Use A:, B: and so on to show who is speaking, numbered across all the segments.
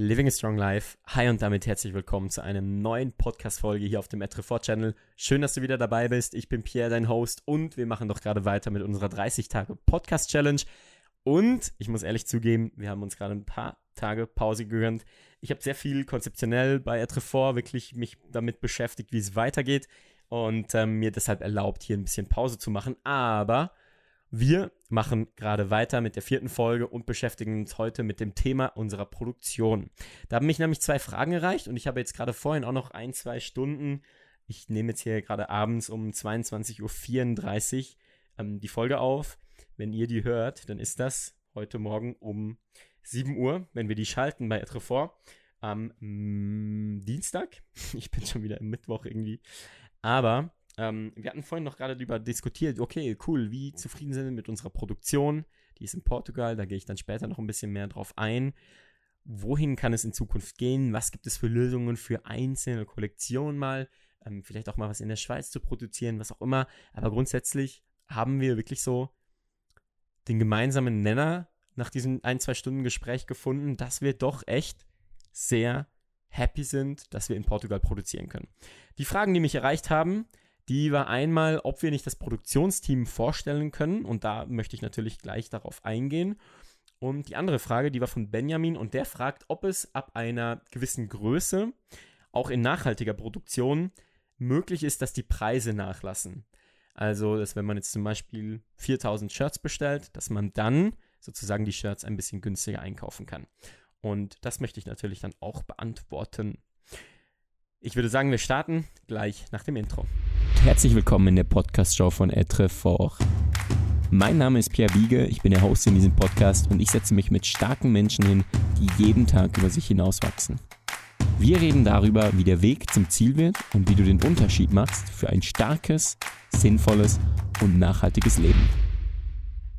A: Living a Strong Life. Hi und damit herzlich willkommen zu einer neuen Podcast-Folge hier auf dem Etrefort Channel. Schön, dass du wieder dabei bist. Ich bin Pierre, dein Host, und wir machen doch gerade weiter mit unserer 30-Tage-Podcast-Challenge. Und ich muss ehrlich zugeben, wir haben uns gerade ein paar Tage Pause gegönnt. Ich habe sehr viel konzeptionell bei Etrefort wirklich mich damit beschäftigt, wie es weitergeht und ähm, mir deshalb erlaubt, hier ein bisschen Pause zu machen. Aber wir machen gerade weiter mit der vierten Folge und beschäftigen uns heute mit dem Thema unserer Produktion. Da haben mich nämlich zwei Fragen erreicht und ich habe jetzt gerade vorhin auch noch ein, zwei Stunden, ich nehme jetzt hier gerade abends um 22.34 Uhr ähm, die Folge auf. Wenn ihr die hört, dann ist das heute Morgen um 7 Uhr, wenn wir die schalten bei Etrefort am mm, Dienstag. Ich bin schon wieder im Mittwoch irgendwie. Aber ähm, wir hatten vorhin noch gerade darüber diskutiert, okay, cool, wie zufrieden sind wir mit unserer Produktion? Die ist in Portugal, da gehe ich dann später noch ein bisschen mehr drauf ein. Wohin kann es in Zukunft gehen? Was gibt es für Lösungen für einzelne Kollektionen mal? Ähm, vielleicht auch mal was in der Schweiz zu produzieren, was auch immer. Aber grundsätzlich haben wir wirklich so den gemeinsamen Nenner nach diesem ein, zwei Stunden Gespräch gefunden, dass wir doch echt sehr happy sind, dass wir in Portugal produzieren können. Die Fragen, die mich erreicht haben, die war einmal, ob wir nicht das Produktionsteam vorstellen können. Und da möchte ich natürlich gleich darauf eingehen. Und die andere Frage, die war von Benjamin und der fragt, ob es ab einer gewissen Größe, auch in nachhaltiger Produktion, möglich ist, dass die Preise nachlassen. Also, dass wenn man jetzt zum Beispiel 4000 Shirts bestellt, dass man dann sozusagen die Shirts ein bisschen günstiger einkaufen kann. Und das möchte ich natürlich dann auch beantworten. Ich würde sagen, wir starten gleich nach dem Intro. Herzlich willkommen in der Podcast-Show von Etrefort. Mein Name ist Pierre Wiege, ich bin der Host in diesem Podcast und ich setze mich mit starken Menschen hin, die jeden Tag über sich hinauswachsen. Wir reden darüber, wie der Weg zum Ziel wird und wie du den Unterschied machst für ein starkes, sinnvolles und nachhaltiges Leben.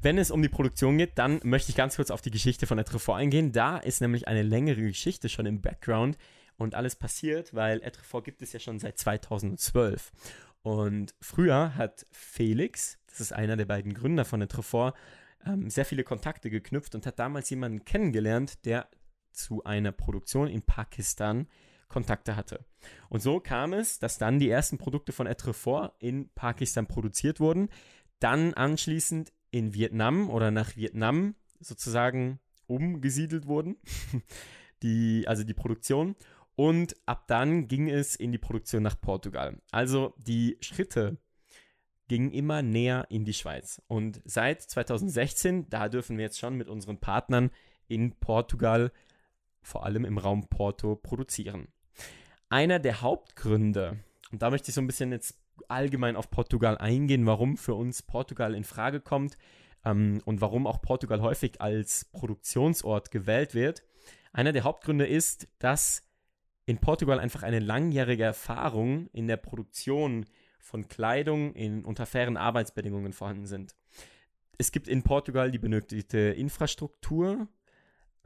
A: Wenn es um die Produktion geht, dann möchte ich ganz kurz auf die Geschichte von Etrefort eingehen. Da ist nämlich eine längere Geschichte schon im Background, und alles passiert, weil Etrefort gibt es ja schon seit 2012. Und früher hat Felix, das ist einer der beiden Gründer von Etrefort, ähm, sehr viele Kontakte geknüpft und hat damals jemanden kennengelernt, der zu einer Produktion in Pakistan Kontakte hatte. Und so kam es, dass dann die ersten Produkte von Etrefort in Pakistan produziert wurden, dann anschließend in Vietnam oder nach Vietnam sozusagen umgesiedelt wurden, die, also die Produktion. Und ab dann ging es in die Produktion nach Portugal. Also die Schritte gingen immer näher in die Schweiz. Und seit 2016, da dürfen wir jetzt schon mit unseren Partnern in Portugal, vor allem im Raum Porto, produzieren. Einer der Hauptgründe, und da möchte ich so ein bisschen jetzt allgemein auf Portugal eingehen, warum für uns Portugal in Frage kommt ähm, und warum auch Portugal häufig als Produktionsort gewählt wird. Einer der Hauptgründe ist, dass in Portugal einfach eine langjährige Erfahrung in der Produktion von Kleidung in unter fairen Arbeitsbedingungen vorhanden sind. Es gibt in Portugal die benötigte Infrastruktur.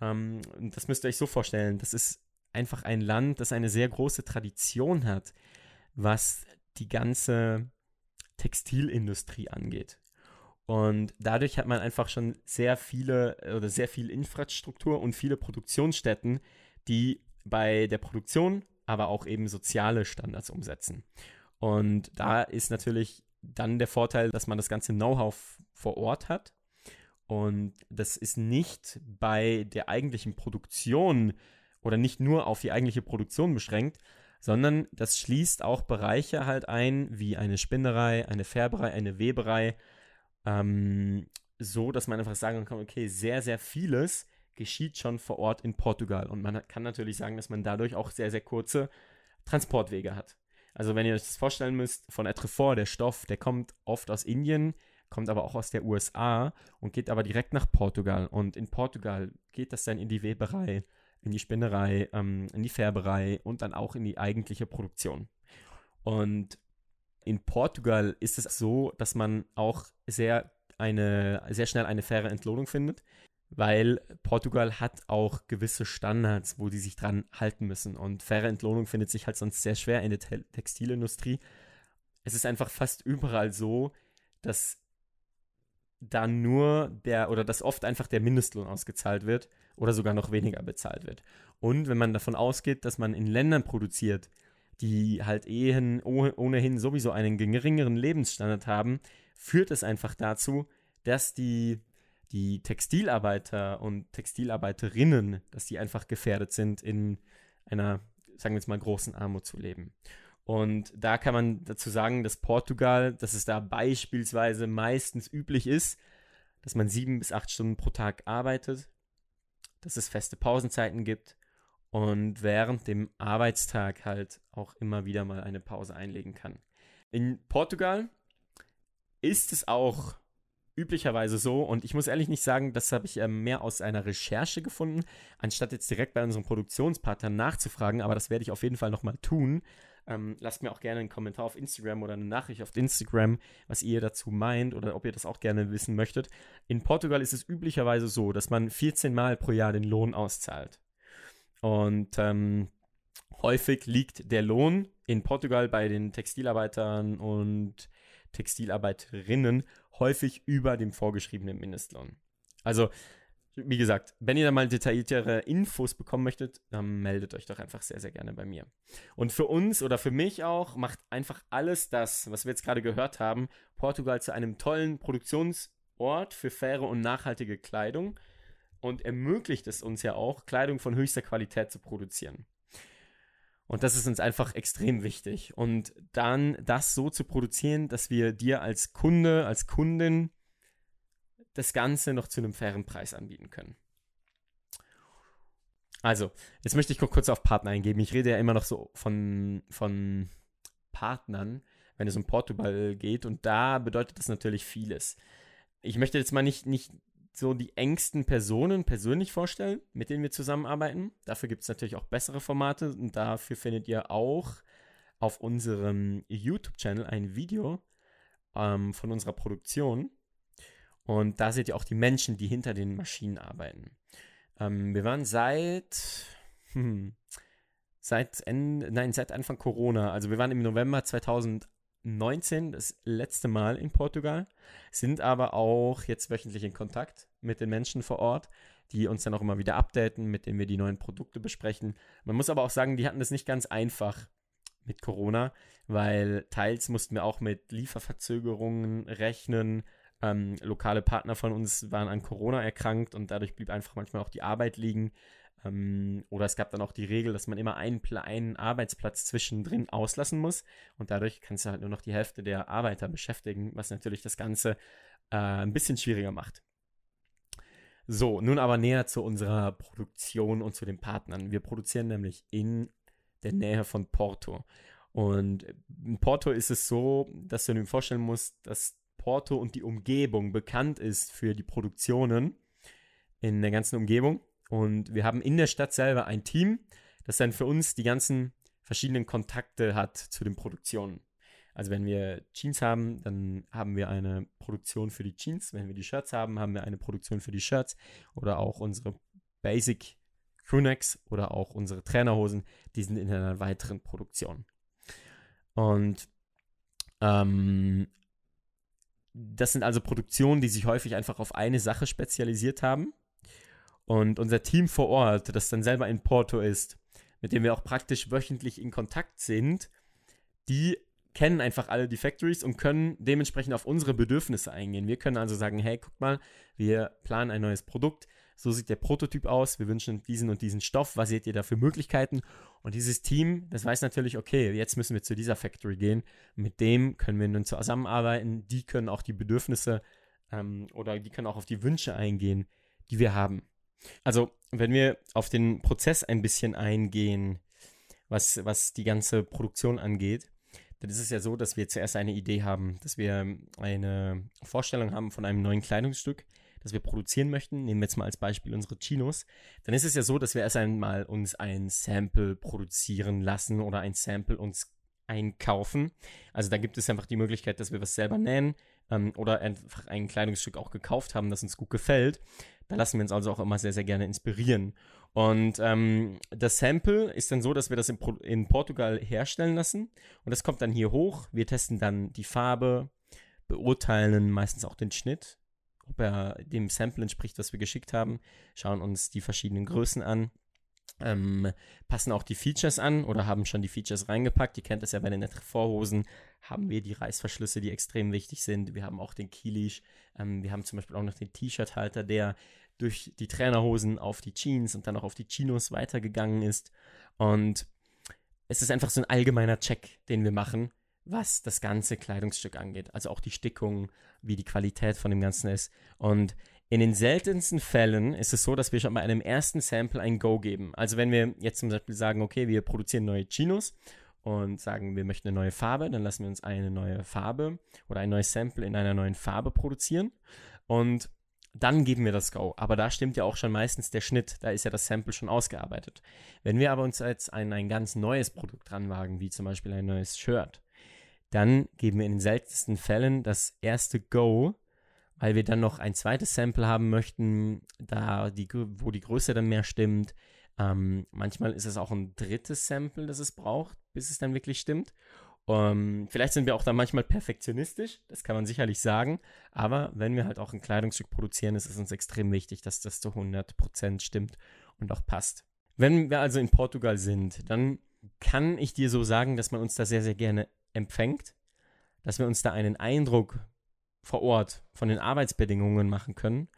A: Ähm, das müsst ihr euch so vorstellen. Das ist einfach ein Land, das eine sehr große Tradition hat, was die ganze Textilindustrie angeht. Und dadurch hat man einfach schon sehr viele oder sehr viel Infrastruktur und viele Produktionsstätten, die bei der Produktion, aber auch eben soziale Standards umsetzen. Und da ist natürlich dann der Vorteil, dass man das ganze Know-how vor Ort hat. Und das ist nicht bei der eigentlichen Produktion oder nicht nur auf die eigentliche Produktion beschränkt, sondern das schließt auch Bereiche halt ein, wie eine Spinnerei, eine Färberei, eine Weberei, ähm, so dass man einfach sagen kann, okay, sehr, sehr vieles geschieht schon vor Ort in Portugal. Und man kann natürlich sagen, dass man dadurch auch sehr, sehr kurze Transportwege hat. Also wenn ihr euch das vorstellen müsst, von Etrefort, der Stoff, der kommt oft aus Indien, kommt aber auch aus der USA und geht aber direkt nach Portugal. Und in Portugal geht das dann in die Weberei, in die Spinnerei, ähm, in die Färberei und dann auch in die eigentliche Produktion. Und in Portugal ist es so, dass man auch sehr eine sehr schnell eine faire Entlohnung findet weil Portugal hat auch gewisse Standards, wo die sich dran halten müssen. Und faire Entlohnung findet sich halt sonst sehr schwer in der Te Textilindustrie. Es ist einfach fast überall so, dass da nur der oder dass oft einfach der Mindestlohn ausgezahlt wird oder sogar noch weniger bezahlt wird. Und wenn man davon ausgeht, dass man in Ländern produziert, die halt ehen, ohnehin sowieso einen geringeren Lebensstandard haben, führt es einfach dazu, dass die, die Textilarbeiter und Textilarbeiterinnen, dass die einfach gefährdet sind, in einer, sagen wir jetzt mal, großen Armut zu leben. Und da kann man dazu sagen, dass Portugal, dass es da beispielsweise meistens üblich ist, dass man sieben bis acht Stunden pro Tag arbeitet, dass es feste Pausenzeiten gibt und während dem Arbeitstag halt auch immer wieder mal eine Pause einlegen kann. In Portugal ist es auch üblicherweise so, und ich muss ehrlich nicht sagen, das habe ich äh, mehr aus einer Recherche gefunden, anstatt jetzt direkt bei unserem Produktionspartner nachzufragen, aber das werde ich auf jeden Fall nochmal tun, ähm, lasst mir auch gerne einen Kommentar auf Instagram oder eine Nachricht auf Instagram, was ihr dazu meint oder ob ihr das auch gerne wissen möchtet. In Portugal ist es üblicherweise so, dass man 14 Mal pro Jahr den Lohn auszahlt. Und ähm, häufig liegt der Lohn in Portugal bei den Textilarbeitern und Textilarbeiterinnen häufig über dem vorgeschriebenen Mindestlohn. Also wie gesagt, wenn ihr da mal detailliertere Infos bekommen möchtet, dann meldet euch doch einfach sehr, sehr gerne bei mir. Und für uns oder für mich auch macht einfach alles das, was wir jetzt gerade gehört haben, Portugal zu einem tollen Produktionsort für faire und nachhaltige Kleidung und ermöglicht es uns ja auch, Kleidung von höchster Qualität zu produzieren. Und das ist uns einfach extrem wichtig. Und dann das so zu produzieren, dass wir dir als Kunde, als Kundin das Ganze noch zu einem fairen Preis anbieten können. Also, jetzt möchte ich kurz auf Partner eingeben. Ich rede ja immer noch so von, von Partnern, wenn es um Portugal geht. Und da bedeutet das natürlich vieles. Ich möchte jetzt mal nicht, nicht so die engsten Personen persönlich vorstellen, mit denen wir zusammenarbeiten. Dafür gibt es natürlich auch bessere Formate und dafür findet ihr auch auf unserem YouTube-Channel ein Video ähm, von unserer Produktion. Und da seht ihr auch die Menschen, die hinter den Maschinen arbeiten. Ähm, wir waren seit, hm, seit Ende, nein, seit Anfang Corona, also wir waren im November 2019 das letzte Mal in Portugal, sind aber auch jetzt wöchentlich in Kontakt mit den Menschen vor Ort, die uns dann auch immer wieder updaten, mit denen wir die neuen Produkte besprechen. Man muss aber auch sagen, die hatten es nicht ganz einfach mit Corona, weil teils mussten wir auch mit Lieferverzögerungen rechnen, ähm, lokale Partner von uns waren an Corona erkrankt und dadurch blieb einfach manchmal auch die Arbeit liegen. Ähm, oder es gab dann auch die Regel, dass man immer einen, einen Arbeitsplatz zwischendrin auslassen muss und dadurch kannst du halt nur noch die Hälfte der Arbeiter beschäftigen, was natürlich das Ganze äh, ein bisschen schwieriger macht. So, nun aber näher zu unserer Produktion und zu den Partnern. Wir produzieren nämlich in der Nähe von Porto. Und in Porto ist es so, dass du dir vorstellen musst, dass Porto und die Umgebung bekannt ist für die Produktionen in der ganzen Umgebung. Und wir haben in der Stadt selber ein Team, das dann für uns die ganzen verschiedenen Kontakte hat zu den Produktionen. Also wenn wir Jeans haben, dann haben wir eine Produktion für die Jeans. Wenn wir die Shirts haben, haben wir eine Produktion für die Shirts. Oder auch unsere Basic Crewnecks oder auch unsere Trainerhosen, die sind in einer weiteren Produktion. Und ähm, das sind also Produktionen, die sich häufig einfach auf eine Sache spezialisiert haben. Und unser Team vor Ort, das dann selber in Porto ist, mit dem wir auch praktisch wöchentlich in Kontakt sind, die kennen einfach alle die Factories und können dementsprechend auf unsere Bedürfnisse eingehen. Wir können also sagen, hey, guck mal, wir planen ein neues Produkt, so sieht der Prototyp aus, wir wünschen diesen und diesen Stoff, was seht ihr da für Möglichkeiten? Und dieses Team, das weiß natürlich, okay, jetzt müssen wir zu dieser Factory gehen, mit dem können wir nun zusammenarbeiten, die können auch die Bedürfnisse ähm, oder die können auch auf die Wünsche eingehen, die wir haben. Also, wenn wir auf den Prozess ein bisschen eingehen, was, was die ganze Produktion angeht, dann ist es ja so, dass wir zuerst eine Idee haben, dass wir eine Vorstellung haben von einem neuen Kleidungsstück, das wir produzieren möchten, nehmen wir jetzt mal als Beispiel unsere Chinos, dann ist es ja so, dass wir erst einmal uns ein Sample produzieren lassen oder ein Sample uns einkaufen. Also da gibt es einfach die Möglichkeit, dass wir was selber nähen ähm, oder einfach ein Kleidungsstück auch gekauft haben, das uns gut gefällt. Da lassen wir uns also auch immer sehr, sehr gerne inspirieren. Und ähm, das Sample ist dann so, dass wir das in, in Portugal herstellen lassen. Und das kommt dann hier hoch. Wir testen dann die Farbe, beurteilen meistens auch den Schnitt ob er dem Sample entspricht, was wir geschickt haben, schauen uns die verschiedenen Größen an, ähm, passen auch die Features an oder haben schon die Features reingepackt. Ihr kennt das ja bei den Vorhosen, haben wir die Reißverschlüsse, die extrem wichtig sind. Wir haben auch den Keyleash. Ähm, wir haben zum Beispiel auch noch den T-Shirt-Halter, der durch die Trainerhosen auf die Jeans und dann auch auf die Chinos weitergegangen ist. Und es ist einfach so ein allgemeiner Check, den wir machen, was das ganze Kleidungsstück angeht. Also auch die Stickung, wie die Qualität von dem Ganzen ist. Und in den seltensten Fällen ist es so, dass wir schon bei einem ersten Sample ein Go geben. Also wenn wir jetzt zum Beispiel sagen, okay, wir produzieren neue Chinos und sagen, wir möchten eine neue Farbe, dann lassen wir uns eine neue Farbe oder ein neues Sample in einer neuen Farbe produzieren. Und dann geben wir das Go. Aber da stimmt ja auch schon meistens der Schnitt. Da ist ja das Sample schon ausgearbeitet. Wenn wir aber uns jetzt ein, ein ganz neues Produkt ranwagen, wie zum Beispiel ein neues Shirt, dann geben wir in den seltensten Fällen das erste Go, weil wir dann noch ein zweites Sample haben möchten, da die, wo die Größe dann mehr stimmt. Ähm, manchmal ist es auch ein drittes Sample, das es braucht, bis es dann wirklich stimmt. Um, ähm, vielleicht sind wir auch da manchmal perfektionistisch, das kann man sicherlich sagen, aber wenn wir halt auch ein Kleidungsstück produzieren, ist es uns extrem wichtig, dass das zu 100% stimmt und auch passt. Wenn wir also in Portugal sind, dann kann ich dir so sagen, dass man uns da sehr, sehr gerne empfängt, dass wir uns da einen Eindruck vor Ort von den Arbeitsbedingungen machen können,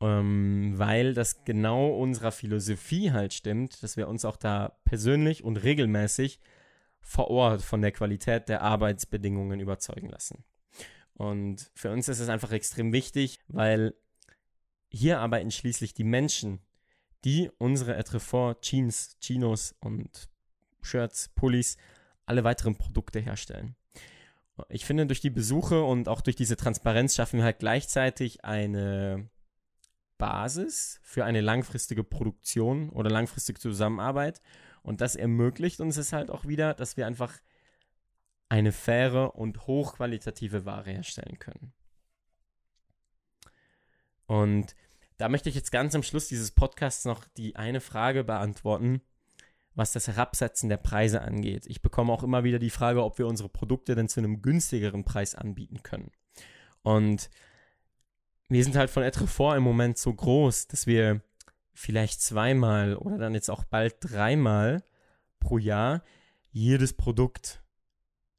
A: ähm, weil das genau unserer Philosophie halt stimmt, dass wir uns auch da persönlich und regelmäßig vor Ort von der Qualität der Arbeitsbedingungen überzeugen lassen. Und für uns ist es einfach extrem wichtig, weil hier arbeiten schließlich die Menschen, die unsere Etrefort, Jeans, Chinos und Shirts, Pullis, alle weiteren Produkte herstellen. Ich finde, durch die Besuche und auch durch diese Transparenz schaffen wir halt gleichzeitig eine Basis für eine langfristige Produktion oder langfristige Zusammenarbeit und das ermöglicht uns es halt auch wieder, dass wir einfach eine faire und hochqualitative Ware herstellen können. Und da möchte ich jetzt ganz am Schluss dieses Podcasts noch die eine Frage beantworten, was das Herabsetzen der Preise angeht. Ich bekomme auch immer wieder die Frage, ob wir unsere Produkte denn zu einem günstigeren Preis anbieten können. Und wir sind halt von Etrefort im Moment so groß, dass wir vielleicht zweimal oder dann jetzt auch bald dreimal pro Jahr jedes Produkt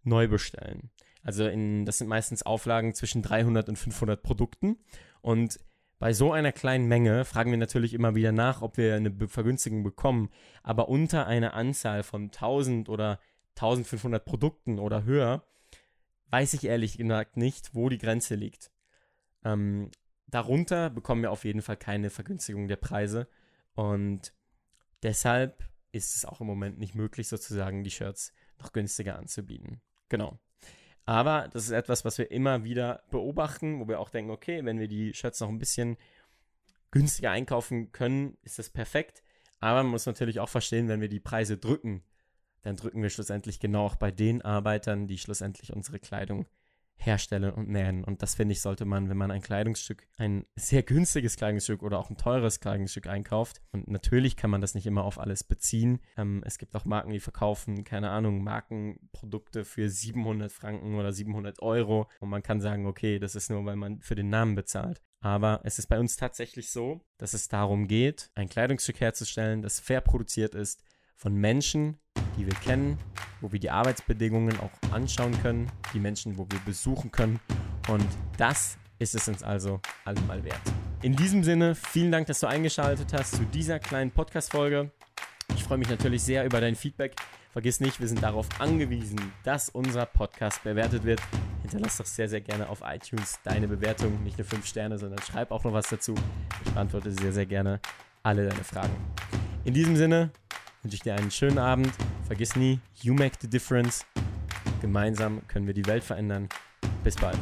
A: neu bestellen. Also in, das sind meistens Auflagen zwischen 300 und 500 Produkten. Und bei so einer kleinen Menge fragen wir natürlich immer wieder nach, ob wir eine Vergünstigung bekommen. Aber unter einer Anzahl von 1000 oder 1500 Produkten oder höher weiß ich ehrlich gesagt nicht, wo die Grenze liegt. Ähm, darunter bekommen wir auf jeden Fall keine Vergünstigung der Preise. Und deshalb ist es auch im Moment nicht möglich, sozusagen die Shirts noch günstiger anzubieten. Genau. Aber das ist etwas, was wir immer wieder beobachten, wo wir auch denken, okay, wenn wir die Shirts noch ein bisschen günstiger einkaufen können, ist das perfekt. Aber man muss natürlich auch verstehen, wenn wir die Preise drücken, dann drücken wir schlussendlich genau auch bei den Arbeitern, die schlussendlich unsere Kleidung herstellen und nähen. Und das finde ich, sollte man, wenn man ein Kleidungsstück, ein sehr günstiges Kleidungsstück oder auch ein teures Kleidungsstück einkauft. Und natürlich kann man das nicht immer auf alles beziehen. Ähm, es gibt auch Marken, die verkaufen, keine Ahnung, Markenprodukte für 700 Franken oder 700 Euro. Und man kann sagen, okay, das ist nur, weil man für den Namen bezahlt. Aber es ist bei uns tatsächlich so, dass es darum geht, ein Kleidungsstück herzustellen, das fair produziert ist, von Menschen, die wir kennen, wo wir die Arbeitsbedingungen auch anschauen können, die Menschen, wo wir besuchen können. Und das ist es uns also allemal wert. In diesem Sinne, vielen Dank, dass du eingeschaltet hast zu dieser kleinen Podcast-Folge. Ich freue mich natürlich sehr über dein Feedback. Vergiss nicht, wir sind darauf angewiesen, dass unser Podcast bewertet wird. Hinterlass doch sehr, sehr gerne auf iTunes deine Bewertung. Nicht nur 5 Sterne, sondern schreib auch noch was dazu. Ich beantworte sehr, sehr gerne alle deine Fragen. In diesem Sinne, wünsche ich dir einen schönen Abend. Vergiss nie, you make the difference. Gemeinsam können wir die Welt verändern. Bis bald.